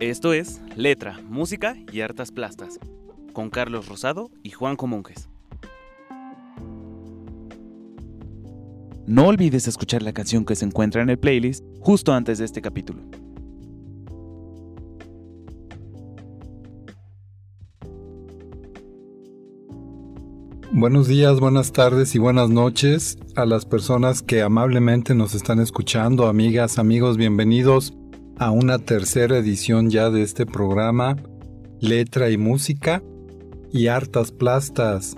Esto es Letra, Música y Hartas Plastas, con Carlos Rosado y Juan Comunges. No olvides escuchar la canción que se encuentra en el playlist justo antes de este capítulo. Buenos días, buenas tardes y buenas noches a las personas que amablemente nos están escuchando, amigas, amigos, bienvenidos a una tercera edición ya de este programa, Letra y Música y Hartas Plastas.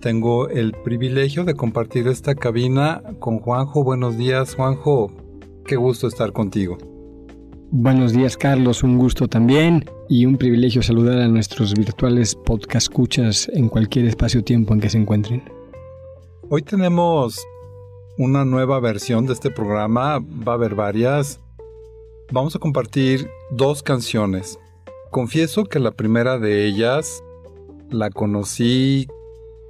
Tengo el privilegio de compartir esta cabina con Juanjo. Buenos días, Juanjo. Qué gusto estar contigo. Buenos días, Carlos. Un gusto también y un privilegio saludar a nuestros virtuales podcast escuchas en cualquier espacio-tiempo en que se encuentren. Hoy tenemos una nueva versión de este programa. Va a haber varias. Vamos a compartir dos canciones. Confieso que la primera de ellas la conocí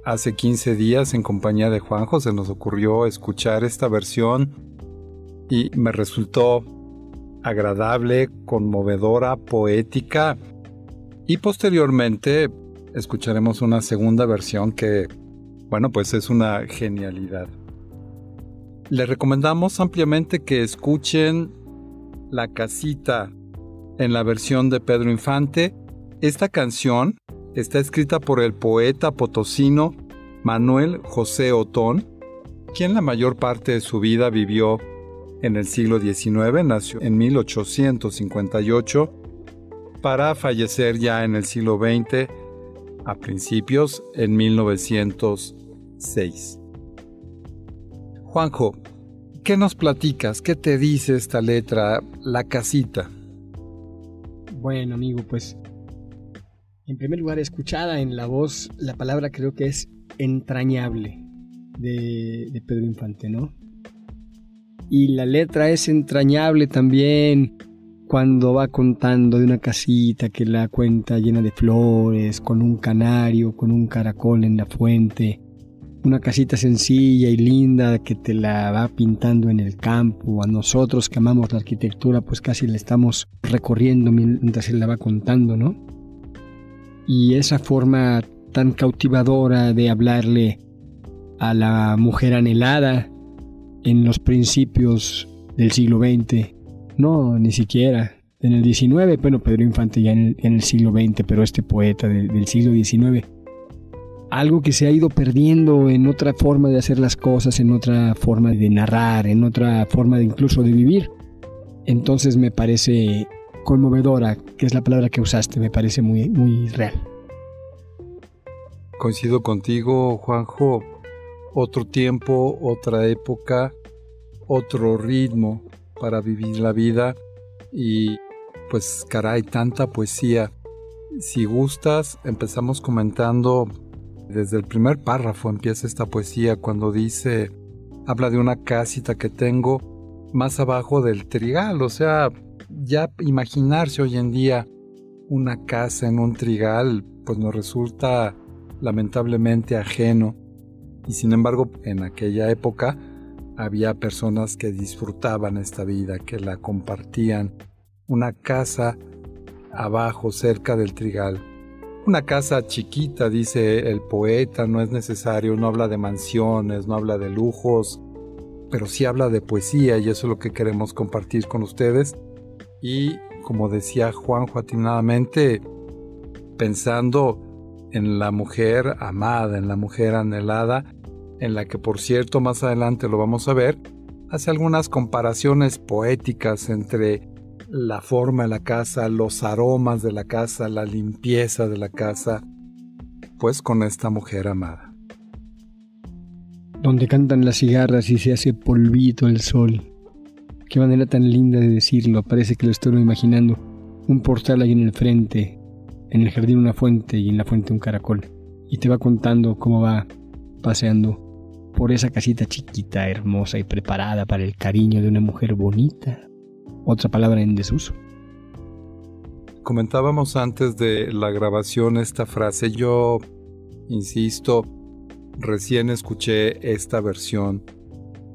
hace 15 días en compañía de Juanjo. Se nos ocurrió escuchar esta versión y me resultó agradable, conmovedora, poética. Y posteriormente escucharemos una segunda versión que, bueno, pues es una genialidad. Le recomendamos ampliamente que escuchen la casita en la versión de Pedro Infante. Esta canción está escrita por el poeta potosino Manuel José Otón, quien la mayor parte de su vida vivió en el siglo XIX, nació en 1858, para fallecer ya en el siglo XX, a principios en 1906. Juanjo, ¿Qué nos platicas? ¿Qué te dice esta letra, la casita? Bueno, amigo, pues en primer lugar, escuchada en la voz, la palabra creo que es entrañable de, de Pedro Infante, ¿no? Y la letra es entrañable también cuando va contando de una casita que la cuenta llena de flores, con un canario, con un caracol en la fuente, una casita sencilla y linda que te la va pintando en el campo. A nosotros que amamos la arquitectura, pues casi la estamos recorriendo mientras él la va contando, ¿no? Y esa forma tan cautivadora de hablarle a la mujer anhelada en los principios del siglo XX, no, ni siquiera. En el XIX, bueno, Pedro Infante ya en el, siglo XX, pero este poeta del siglo XIX algo que se ha ido perdiendo en otra forma de hacer las cosas, en otra forma de narrar, en otra forma de incluso de vivir. Entonces me parece conmovedora, que es la palabra que usaste, me parece muy, muy real. Coincido contigo, Juanjo. Otro tiempo, otra época, otro ritmo para vivir la vida y pues caray, tanta poesía. Si gustas, empezamos comentando desde el primer párrafo empieza esta poesía cuando dice, habla de una casita que tengo más abajo del trigal, o sea, ya imaginarse hoy en día una casa en un trigal, pues nos resulta lamentablemente ajeno. Y sin embargo, en aquella época había personas que disfrutaban esta vida, que la compartían. Una casa abajo, cerca del trigal. Una casa chiquita, dice el poeta, no es necesario, no habla de mansiones, no habla de lujos, pero sí habla de poesía y eso es lo que queremos compartir con ustedes. Y como decía Juan atinadamente, pensando en la mujer amada, en la mujer anhelada, en la que por cierto más adelante lo vamos a ver, hace algunas comparaciones poéticas entre la forma de la casa, los aromas de la casa, la limpieza de la casa, pues con esta mujer amada. Donde cantan las cigarras y se hace polvito el sol. Qué manera tan linda de decirlo, parece que lo estoy imaginando. Un portal ahí en el frente, en el jardín una fuente y en la fuente un caracol. Y te va contando cómo va paseando por esa casita chiquita, hermosa y preparada para el cariño de una mujer bonita, otra palabra en desuso. Comentábamos antes de la grabación esta frase, yo insisto, recién escuché esta versión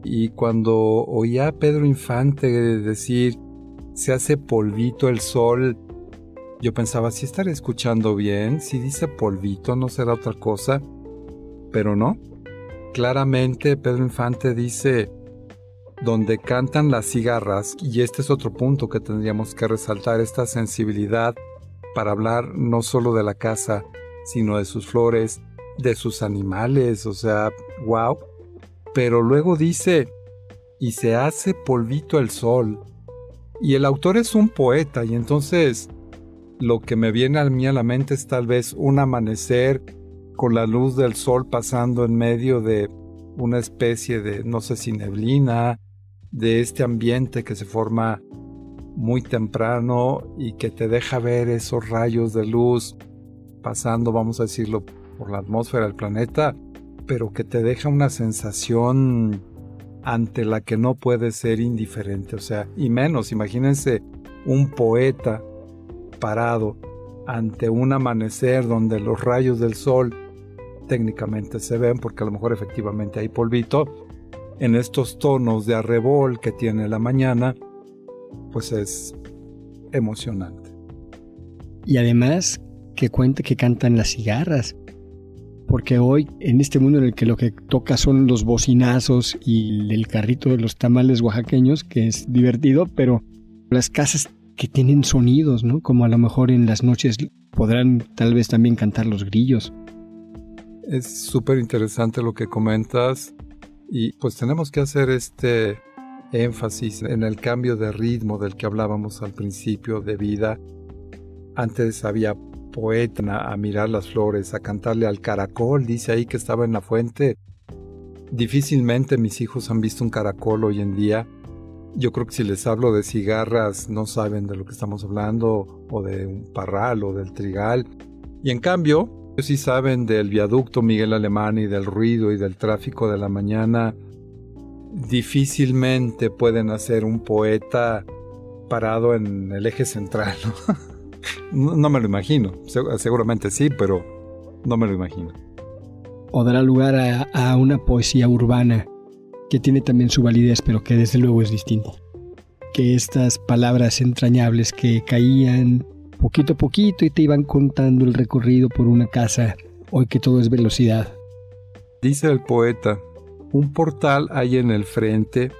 y cuando oía a Pedro Infante decir, se hace polvito el sol, Yo pensaba, si estaré escuchando bien, si dice polvito, no será otra cosa, pero no. Claramente Pedro Infante dice, donde cantan las cigarras, y este es otro punto que tendríamos que resaltar, esta sensibilidad para hablar no solo de la casa, sino de sus flores, de sus animales, o sea, wow. Pero luego dice, y se hace polvito el sol. Y el autor es un poeta, y entonces lo que me viene a mí a la mente es tal vez un amanecer con la luz del sol pasando en medio de una especie de, no sé si neblina, de este ambiente que se forma muy temprano y que te deja ver esos rayos de luz pasando, vamos a decirlo, por la atmósfera del planeta, pero que te deja una sensación ante la que no puedes ser indiferente. O sea, y menos, imagínense un poeta parado ante un amanecer donde los rayos del sol técnicamente se ven, porque a lo mejor efectivamente hay polvito, en estos tonos de arrebol que tiene la mañana, pues es emocionante. Y además que cuente que cantan las cigarras, porque hoy en este mundo en el que lo que toca son los bocinazos y el carrito de los tamales oaxaqueños, que es divertido, pero las casas que tienen sonidos, ¿no? Como a lo mejor en las noches podrán tal vez también cantar los grillos. Es súper interesante lo que comentas y pues tenemos que hacer este énfasis en el cambio de ritmo del que hablábamos al principio de vida. Antes había poeta a mirar las flores, a cantarle al caracol, dice ahí que estaba en la fuente. Difícilmente mis hijos han visto un caracol hoy en día. Yo creo que si les hablo de cigarras no saben de lo que estamos hablando, o de un parral o del trigal. Y en cambio, ellos sí saben del viaducto Miguel Alemán y del ruido y del tráfico de la mañana. Difícilmente pueden hacer un poeta parado en el eje central. ¿no? No, me lo imagino. Seguramente sí, pero no me lo imagino. O dará lugar a, una poesía urbana que tiene también su validez, pero que desde luego es distinta. Que estas palabras entrañables que caían poquito a poquito y te iban contando el recorrido por una casa, hoy que todo es velocidad. Dice el poeta, un portal hay en el frente,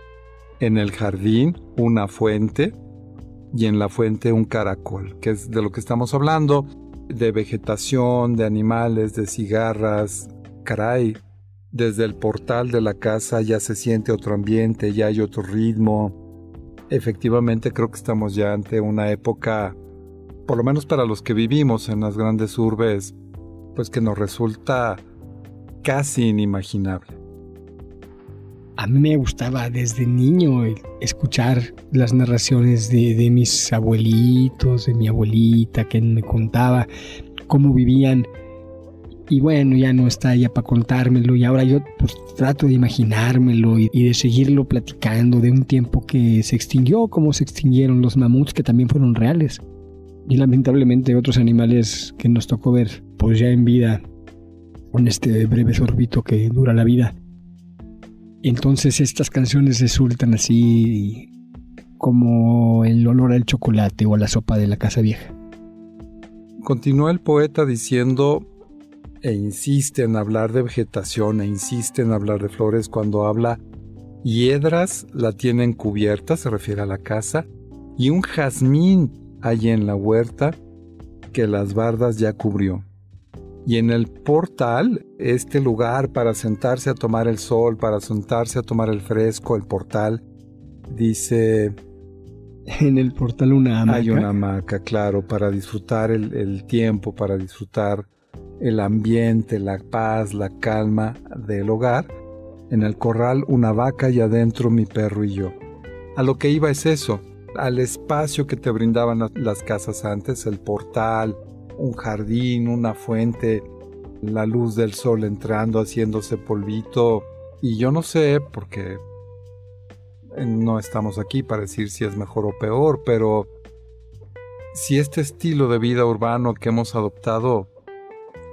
en el jardín una fuente, y en la fuente un caracol, que es de lo que estamos hablando, de vegetación, de animales, de cigarras. Caray, desde el portal de la casa ya se siente otro ambiente, ya hay otro ritmo. Efectivamente creo que estamos ya ante una época, por lo menos para los que vivimos en las grandes urbes, pues que nos resulta casi inimaginable a mí me gustaba desde niño escuchar las narraciones de, mis abuelitos, de mi abuelita, que me contaba cómo vivían. Y bueno, ya no está ya para contármelo y ahora yo pues, trato de imaginármelo y, y, de seguirlo platicando de un tiempo que se extinguió, como se extinguieron los mamuts que también fueron reales. Y lamentablemente otros animales que nos tocó ver pues ya en vida, con este breve sorbito que dura la vida. Entonces estas canciones resultan así como el olor al chocolate o a la sopa de la casa vieja. Continúa el poeta diciendo e insiste en hablar de vegetación e insiste en hablar de flores cuando habla hiedras la tienen cubierta, se refiere a la casa, y un jazmín hay en la huerta que las bardas ya cubrió. Y en el portal, este lugar para sentarse a tomar el sol, para sentarse a tomar el fresco, el portal, dice... En el portal una hamaca. Hay una hamaca, claro, para disfrutar el, tiempo, para disfrutar el ambiente, la paz, la calma del hogar. En el corral una vaca y adentro mi perro y yo. A lo que iba es eso, al espacio que te brindaban las casas antes, el portal, un jardín, una fuente, la luz del sol entrando, haciéndose polvito. Y yo no sé, porque no estamos aquí para decir si es mejor o peor, pero si este estilo de vida urbano que hemos adoptado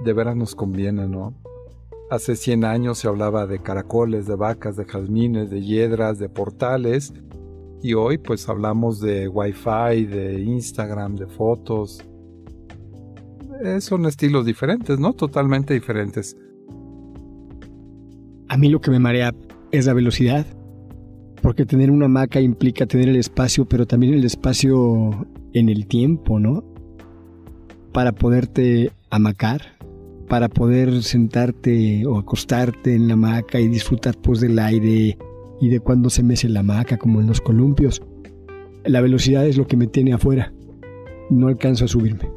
de veras nos conviene, ¿no? Hace 100 años se hablaba de caracoles, de vacas, de jazmines, de hiedras, de portales, y hoy pues hablamos de wifi, de Instagram, de fotos, eh, son estilos diferentes, ¿no? Totalmente diferentes. A mí lo que me marea es la velocidad, porque tener una hamaca implica tener el espacio, pero también el espacio en el tiempo, ¿no? Para poderte hamacar, para poder sentarte o acostarte en la hamaca y disfrutar pues del aire y de cuando se mece la hamaca como en los columpios. La velocidad es lo que me tiene afuera. No alcanzo a subirme.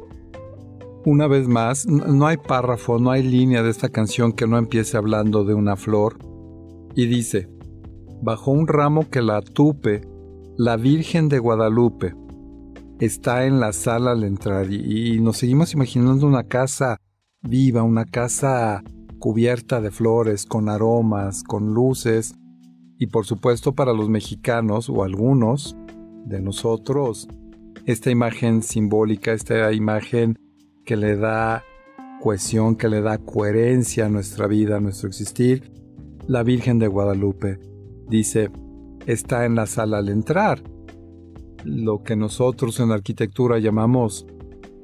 Una vez más, no hay párrafo, no hay línea de esta canción que no empiece hablando de una flor. Y dice, bajo un ramo que la tupe, la Virgen de Guadalupe está en la sala al entrar y, nos seguimos imaginando una casa viva, una casa cubierta de flores, con aromas, con luces, y por supuesto para los mexicanos o algunos de nosotros, esta imagen simbólica, esta imagen que le da cohesión, que le da coherencia a nuestra vida, a nuestro existir, la Virgen de Guadalupe. Dice, está en la sala al entrar. Lo que nosotros en arquitectura llamamos,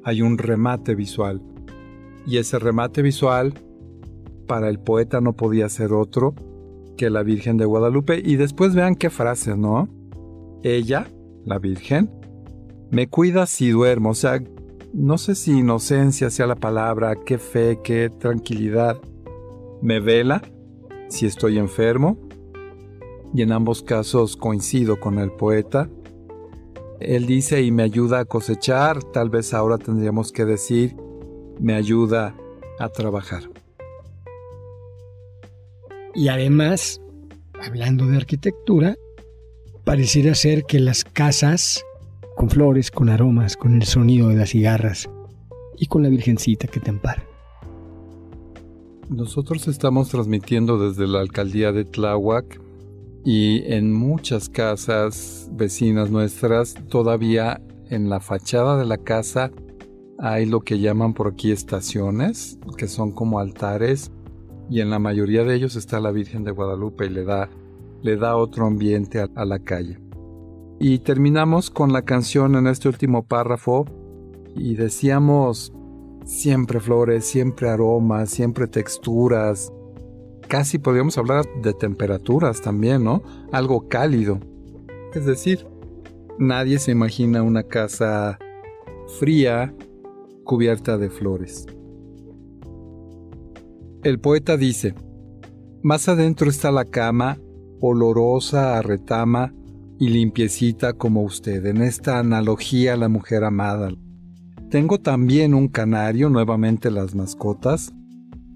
hay un remate visual. Y ese remate visual, para el poeta no podía ser otro que la Virgen de Guadalupe. Y después vean qué frase, ¿no? Ella, la Virgen, me cuida si duermo. O sea, no sé si inocencia sea la palabra, qué fe, qué tranquilidad. Me vela si estoy enfermo, y en ambos casos coincido con el poeta. Él dice y me ayuda a cosechar, tal vez ahora tendríamos que decir, me ayuda a trabajar. Y además, hablando de arquitectura, pareciera ser que las casas con flores, con aromas, con el sonido de las cigarras y con la Virgencita que te ampara. Nosotros estamos transmitiendo desde la alcaldía de Tláhuac y en muchas casas vecinas nuestras todavía en la fachada de la casa hay lo que llaman por aquí estaciones, que son como altares y en la mayoría de ellos está la Virgen de Guadalupe y le da, le da otro ambiente a la calle. Y terminamos con la canción en este último párrafo y decíamos siempre flores, siempre aromas, siempre texturas. Casi podríamos hablar de temperaturas también, ¿no? Algo cálido. Es decir, nadie se imagina una casa fría cubierta de flores. El poeta dice, más adentro está la cama, olorosa a retama, y limpiecita como usted, en esta analogía la mujer amada. Tengo también un canario, nuevamente las mascotas.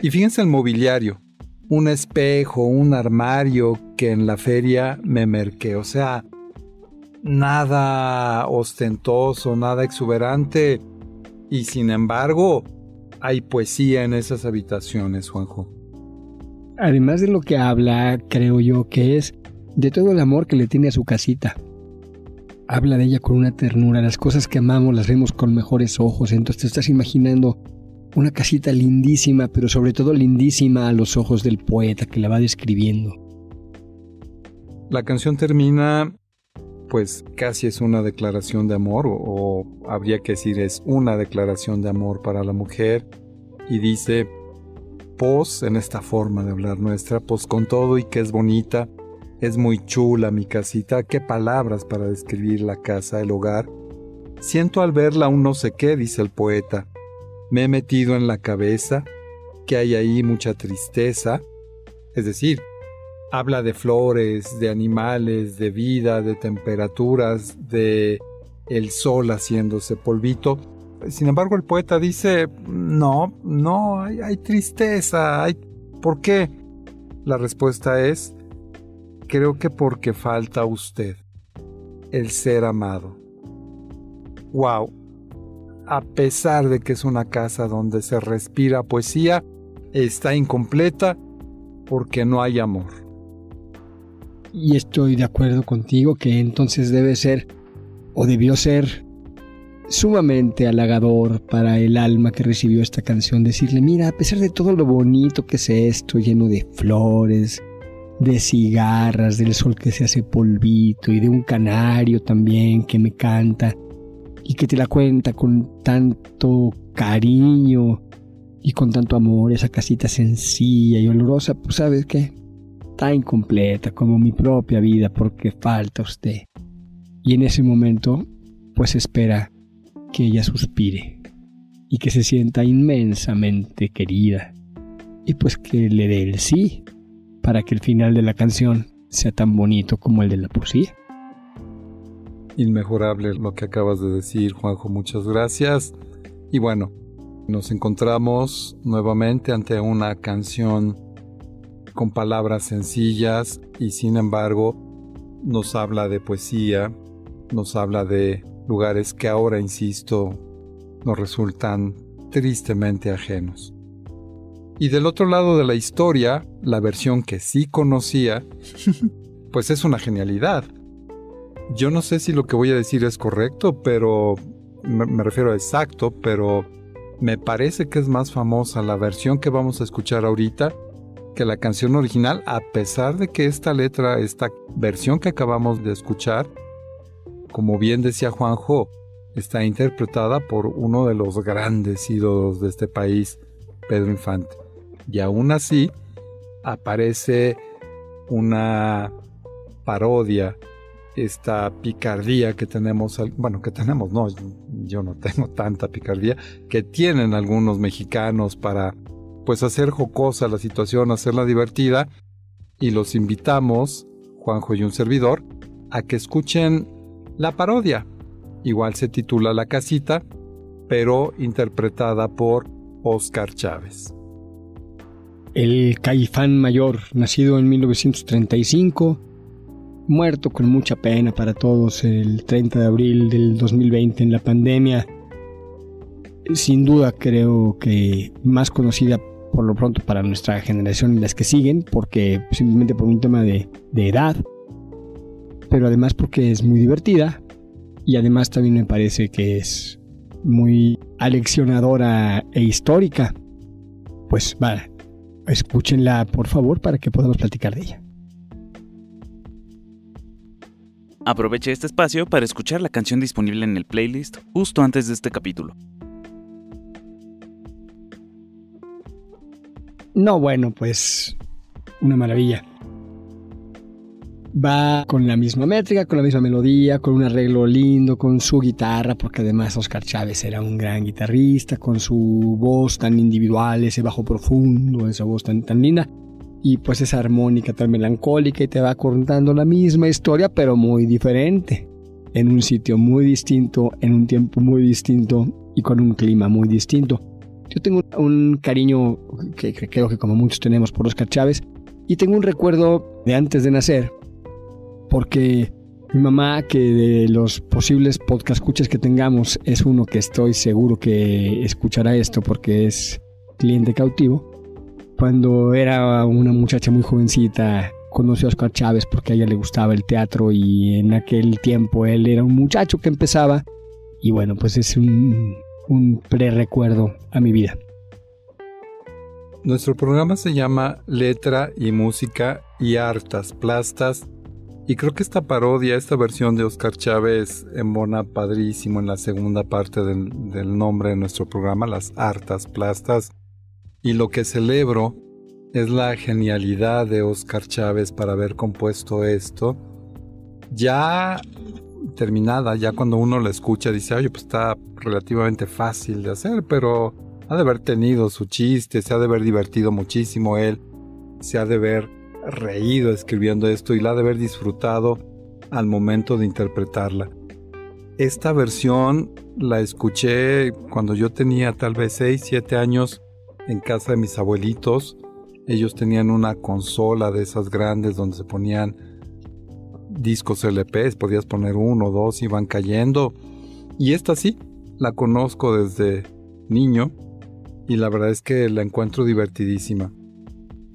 Y fíjense el mobiliario, un espejo, un armario que en la feria me merqué. O sea, nada ostentoso, nada exuberante. Y sin embargo, hay poesía en esas habitaciones, Juanjo. Además de lo que habla, creo yo que es de todo el amor que le tiene a su casita. Habla de ella con una ternura, las cosas que amamos las vemos con mejores ojos, entonces te estás imaginando una casita lindísima, pero sobre todo lindísima a los ojos del poeta que la va describiendo. La canción termina, pues casi es una declaración de amor, o, habría que decir es una declaración de amor para la mujer, y dice, pos en esta forma de hablar nuestra, pos con todo y que es bonita, es muy chula mi casita, qué palabras para describir la casa, el hogar. Siento al verla un no sé qué, dice el poeta. Me he metido en la cabeza que hay ahí mucha tristeza. Es decir, habla de flores, de animales, de vida, de temperaturas, de el sol haciéndose polvito. Sin embargo, el poeta dice, no, no, hay, tristeza. ¿Por qué? La respuesta es, creo que porque falta usted, el ser amado. Wow. A pesar de que es una casa donde se respira poesía, está incompleta porque no hay amor. Y estoy de acuerdo contigo que entonces debe ser, o debió ser, sumamente halagador para el alma que recibió esta canción decirle, mira, a pesar de todo lo bonito que es esto, lleno de flores, de cigarras, del sol que se hace polvito y de un canario también que me canta. y que te la cuenta con tanto cariño y con tanto amor, esa casita sencilla y olorosa, pues sabes qué, tan incompleta como mi propia vida porque falta usted. Y en ese momento, pues espera que ella suspire y que se sienta inmensamente querida y pues que le dé el sí para que el final de la canción sea tan bonito como el de la poesía. Inmejorable lo que acabas de decir, Juanjo, muchas gracias. Y bueno, nos encontramos nuevamente ante una canción con palabras sencillas y sin embargo nos habla de poesía, nos habla de lugares que ahora, insisto, nos resultan tristemente ajenos. Y del otro lado de la historia, la versión que sí conocía, pues es una genialidad. Yo no sé si lo que voy a decir es correcto, pero me, refiero a exacto, pero me parece que es más famosa la versión que vamos a escuchar ahorita que la canción original, a pesar de que esta letra, esta versión que acabamos de escuchar, como bien decía Juanjo, está interpretada por uno de los grandes ídolos de este país, Pedro Infante. Y aún así aparece una parodia, esta picardía que tenemos, bueno, que tenemos, no, yo no tengo tanta picardía, que tienen algunos mexicanos para pues hacer jocosa la situación, hacerla divertida, y los invitamos, Juanjo y un servidor, a que escuchen la parodia. Igual se titula La casita, pero interpretada por Oscar Chávez. El caifán mayor, nacido en 1935, muerto con mucha pena para todos el 30 de abril del 2020 en la pandemia. Sin duda creo que más conocida por lo pronto para nuestra generación y las que siguen, porque simplemente por un tema de, edad, pero además porque es muy divertida y además también me parece que es muy aleccionadora e histórica. Pues vale, escúchenla por favor para que podamos platicar de ella. Aproveche este espacio para escuchar la canción disponible en el playlist justo antes de este capítulo. No, bueno, pues una maravilla. Va con la misma métrica, con la misma melodía, con un arreglo lindo, con su guitarra, porque además Oscar Chávez era un gran guitarrista, con su voz tan individual, ese bajo profundo, esa voz tan, tan linda, y pues esa armónica tan melancólica y te va contando la misma historia, pero muy diferente, en un sitio muy distinto, en un tiempo muy distinto y con un clima muy distinto. Yo tengo un cariño que creo que como muchos tenemos por Oscar Chávez y tengo un recuerdo de antes de nacer porque mi mamá, que de los posibles podcast escuchas que tengamos, es uno que estoy seguro que escuchará esto porque es cliente cautivo. Cuando era una muchacha muy jovencita, conoció a Oscar Chávez porque a ella le gustaba el teatro y en aquel tiempo él era un muchacho que empezaba. Y bueno, pues es un, un pre-recuerdo a mi vida. Nuestro programa se llama Letra y Música y Hartas Plastas y creo que esta parodia, esta versión de Oscar Chávez embona padrísimo en la segunda parte del, del nombre de nuestro programa, Las Hartas Plastas. Y lo que celebro es la genialidad de Oscar Chávez para haber compuesto esto. Ya terminada, ya cuando uno la escucha dice, oye, pues está relativamente fácil de hacer, pero ha de haber tenido su chiste, se ha de haber divertido muchísimo él, se ha de haber reído escribiendo esto y la ha de haber disfrutado al momento de interpretarla. Esta versión la escuché cuando yo tenía tal vez 6, 7 años en casa de mis abuelitos. Ellos tenían una consola de esas grandes donde se ponían discos LPs, podías poner uno, dos, iban cayendo. Y esta sí, la conozco desde niño y la verdad es que la encuentro divertidísima.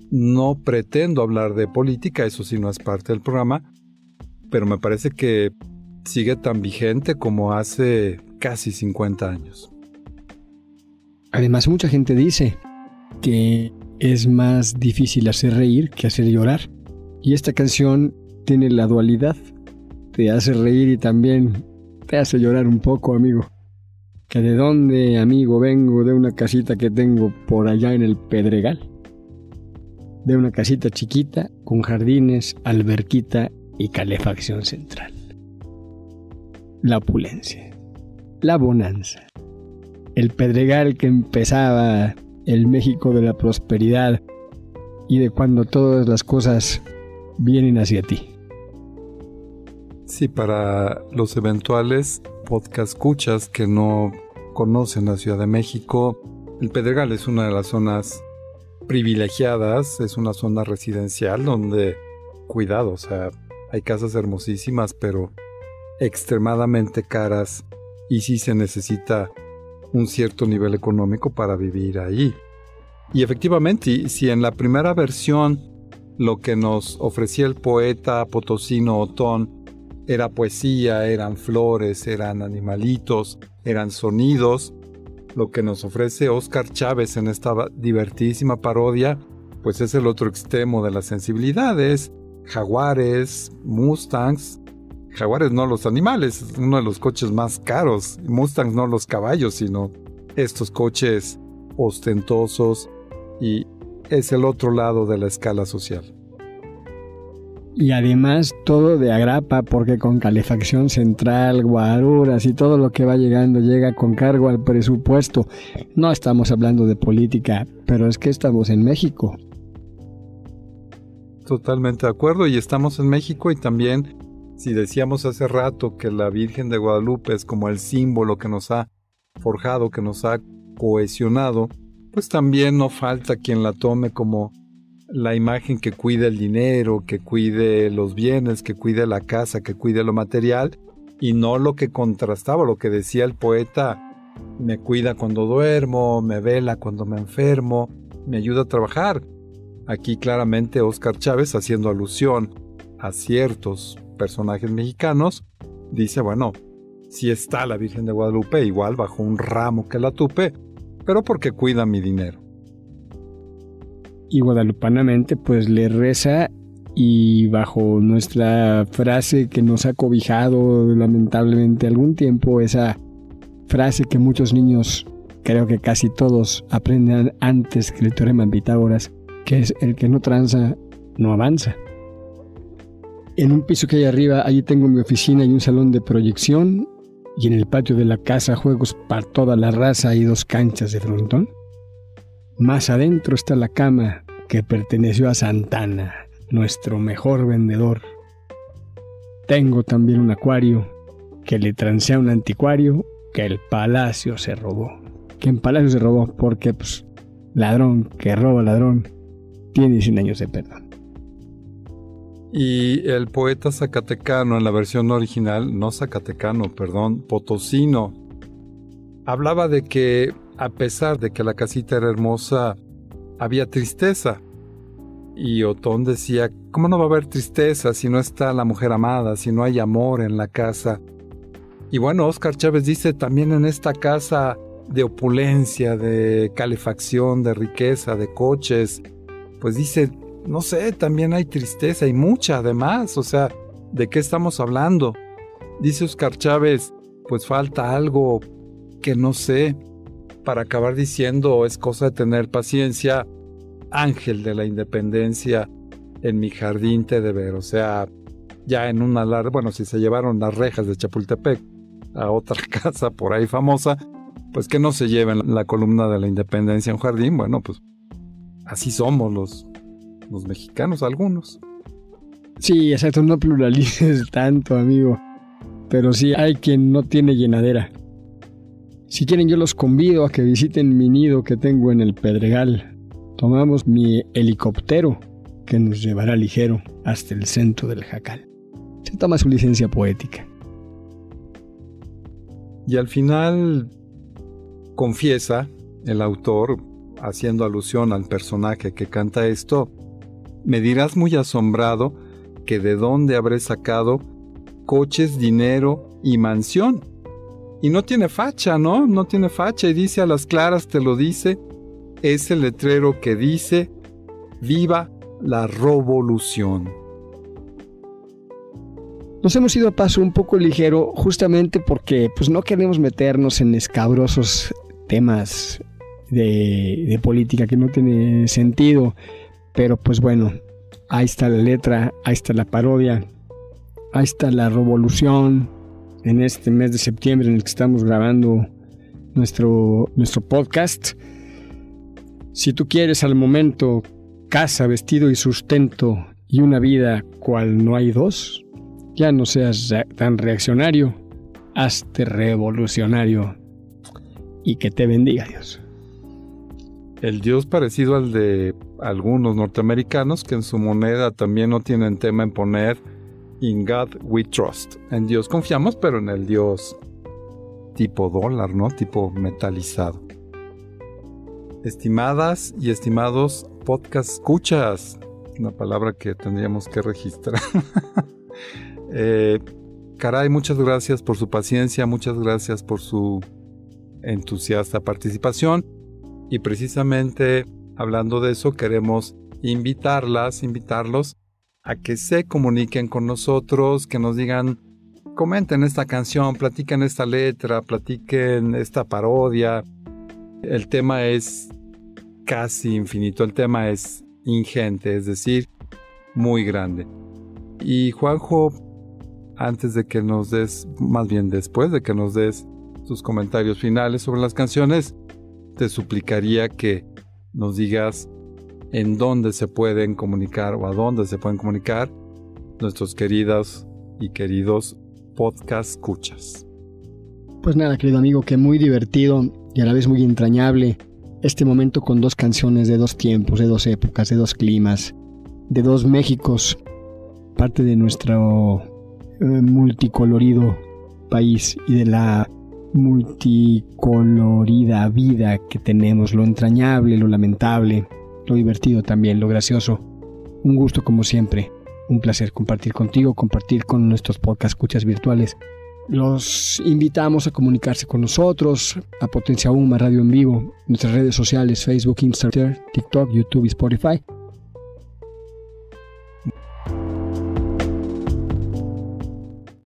No pretendo hablar de política, eso sí no es parte del programa, pero me parece que sigue tan vigente como hace casi 50 años. Además, mucha gente dice que es más difícil hacer reír que hacer llorar. Y esta canción tiene la dualidad. Te hace reír y también te hace llorar un poco, amigo. Que de dónde, amigo, vengo de una casita que tengo por allá en el Pedregal. De una casita chiquita con jardines, alberquita y calefacción central. La opulencia, la bonanza, el Pedregal que empezaba el México de la prosperidad y de cuando todas las cosas vienen hacia ti. Sí, para los eventuales podcast escuchas que no conocen la Ciudad de México, el Pedregal es una de las zonas privilegiadas, es una zona residencial donde, cuidado, o sea, hay casas hermosísimas, pero extremadamente caras y sí se necesita un cierto nivel económico para vivir ahí. Y efectivamente, si en la primera versión lo que nos ofrecía el poeta potosino Otón era poesía, eran flores, eran animalitos, eran sonidos, lo que nos ofrece Oscar Chávez en esta divertidísima parodia, pues es el otro extremo de las sensibilidades, jaguares, mustangs, jaguares no los animales, uno de los coches más caros, mustangs no los caballos, sino estos coches ostentosos y es el otro lado de la escala social. Y además todo de agrapa porque con calefacción central, guaruras y todo lo que va llegando llega con cargo al presupuesto. No estamos hablando de política, pero es que estamos en México. Totalmente de acuerdo y estamos en México y también si decíamos hace rato que la Virgen de Guadalupe es como el símbolo que nos ha forjado, que nos ha cohesionado, pues también no falta quien la tome como la imagen que cuide el dinero, que cuide los bienes, que cuide la casa, que cuide lo material, y no lo que contrastaba, lo que decía el poeta, me cuida cuando duermo, me vela cuando me enfermo, me ayuda a trabajar. Aquí claramente Oscar Chávez, haciendo alusión a ciertos personajes mexicanos, dice, bueno, si está la Virgen de Guadalupe, igual bajo un ramo que la tupe, pero porque cuida mi dinero. Y guadalupanamente pues le reza y bajo nuestra frase que nos ha cobijado lamentablemente algún tiempo, esa frase que muchos niños, creo que casi todos, aprenden antes que el teorema de Pitágoras, que es el que no tranza, no avanza. En un piso que hay arriba, allí tengo mi oficina y un salón de proyección y en el patio de la casa juegos para toda la raza y dos canchas de frontón. Más adentro está la cama que perteneció a Santana, nuestro mejor vendedor. Tengo también un acuario que le trancé a un anticuario que el palacio se robó. Que en palacio se robó porque pues, ladrón que roba ladrón tiene 100 años de perdón. Y el poeta zacatecano en la versión original, no zacatecano, perdón, potosino, hablaba de que a pesar de que la casita era hermosa, había tristeza. Y Otón decía, ¿cómo no va a haber tristeza si no está la mujer amada, si no hay amor en la casa? Y bueno, Oscar Chávez dice también en esta casa de opulencia, de calefacción, de riqueza, de coches, pues dice, no sé, también hay tristeza y mucha además, o sea, ¿de qué estamos hablando? Dice Oscar Chávez, pues falta algo que no sé, para acabar diciendo es cosa de tener paciencia, ángel de la independencia en mi jardín te de ver, o sea, ya en una larga, bueno, si se llevaron las rejas de Chapultepec a otra casa por ahí famosa, pues que no se lleven la columna de la independencia en un jardín, bueno, pues así somos los los mexicanos, algunos. Sí, exacto, no pluralices tanto, amigo. Pero sí hay quien no tiene llenadera. Si quieren, yo los convido a que visiten mi nido que tengo en el Pedregal. Tomamos mi helicóptero que nos llevará ligero hasta el centro del jacal. Se toma su licencia poética. Y al final confiesa el autor, haciendo alusión al personaje que canta esto, me dirás muy asombrado que de dónde habré sacado coches, dinero y mansión. Y no tiene facha, ¿no? No tiene facha y dice a las claras, te lo dice, es el letrero que dice, viva la revolución. nos hemos ido a paso un poco ligero justamente porque pues no queremos meternos en escabrosos temas de, de política que no tiene sentido. Pero pues bueno, ahí está la letra, ahí está la parodia, ahí está la revolución en este mes de septiembre en el que estamos grabando nuestro, nuestro podcast. Si tú quieres al momento casa, vestido y sustento y una vida cual no hay dos, ya no seas tan reaccionario, hazte revolucionario y que te bendiga Dios. El Dios parecido al de algunos norteamericanos que en su moneda también no tienen tema en poner In God we trust. En Dios confiamos, pero en el Dios tipo dólar, ¿no? Tipo metalizado. Estimadas y estimados podcast escuchas, una palabra que tendríamos que registrar. eh, caray, muchas gracias por su paciencia, muchas gracias por su entusiasta participación. Y precisamente hablando de eso, queremos invitarlas, invitarlos a que se comuniquen con nosotros, que nos digan, comenten esta canción, platiquen esta letra, platiquen esta parodia. El tema es casi infinito, el tema es ingente, es decir, muy grande. Y Juanjo, antes de que nos des, más bien después de que nos des tus comentarios finales sobre las canciones, te suplicaría que nos digas en dónde se pueden comunicar o a dónde se pueden comunicar nuestros queridos y queridos podcast escuchas. Pues nada, querido amigo, que muy divertido y a la vez muy entrañable este momento con dos canciones de dos tiempos, de dos épocas, de dos climas, de dos Méxicos, parte de nuestro eh, multicolorido país y de la multicolorida vida que tenemos, lo entrañable, lo lamentable, lo divertido también, lo gracioso. Un gusto como siempre, un placer compartir contigo, compartir con nuestros podcast escuchas virtuales. Los invitamos a comunicarse con nosotros, a Potencia Uma Radio en Vivo, nuestras redes sociales, Facebook, Instagram, TikTok, YouTube y Spotify